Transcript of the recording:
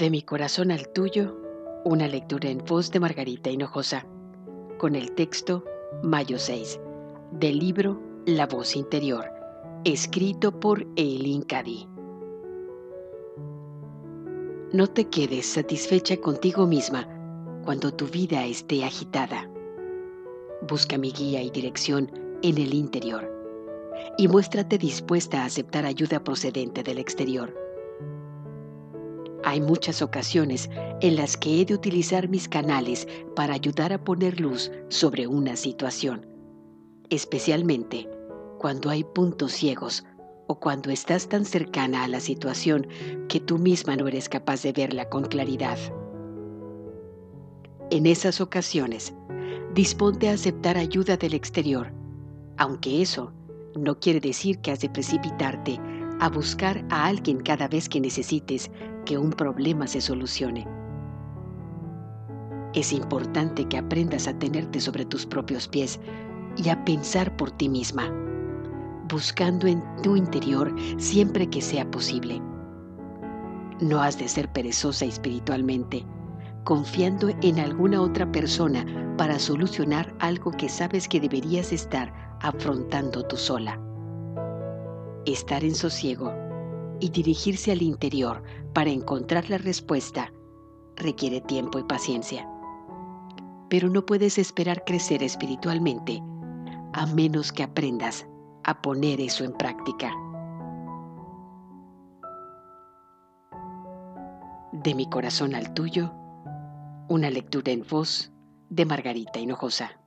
De mi corazón al tuyo, una lectura en voz de Margarita Hinojosa, con el texto Mayo 6, del libro La voz interior, escrito por Eileen Cady. No te quedes satisfecha contigo misma cuando tu vida esté agitada. Busca mi guía y dirección en el interior y muéstrate dispuesta a aceptar ayuda procedente del exterior hay muchas ocasiones en las que he de utilizar mis canales para ayudar a poner luz sobre una situación, especialmente cuando hay puntos ciegos o cuando estás tan cercana a la situación que tú misma no eres capaz de verla con claridad. En esas ocasiones, disponte a aceptar ayuda del exterior, aunque eso no quiere decir que has de precipitarte a buscar a alguien cada vez que necesites que un problema se solucione. Es importante que aprendas a tenerte sobre tus propios pies y a pensar por ti misma, buscando en tu interior siempre que sea posible. No has de ser perezosa espiritualmente, confiando en alguna otra persona para solucionar algo que sabes que deberías estar afrontando tú sola. Estar en sosiego y dirigirse al interior para encontrar la respuesta requiere tiempo y paciencia. Pero no puedes esperar crecer espiritualmente a menos que aprendas a poner eso en práctica. De mi corazón al tuyo, una lectura en voz de Margarita Hinojosa.